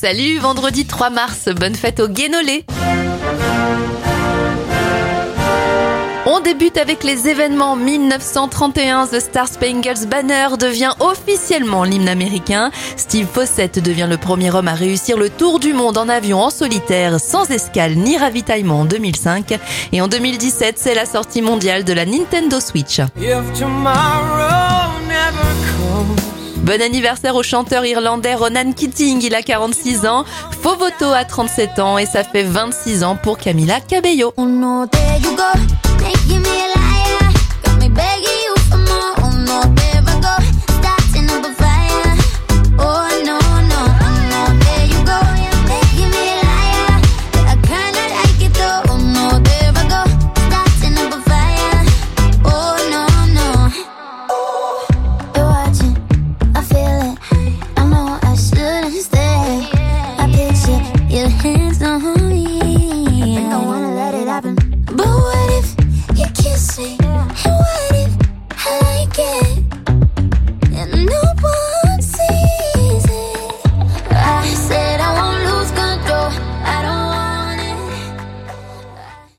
Salut, vendredi 3 mars, bonne fête au Guénolé. On débute avec les événements 1931. The Star Spangled Banner devient officiellement l'hymne américain. Steve Fossett devient le premier homme à réussir le tour du monde en avion en solitaire, sans escale ni ravitaillement en 2005. Et en 2017, c'est la sortie mondiale de la Nintendo Switch. Bon anniversaire au chanteur irlandais Ronan Keating, il a 46 ans. Fovoto a 37 ans et ça fait 26 ans pour Camila Cabello. What?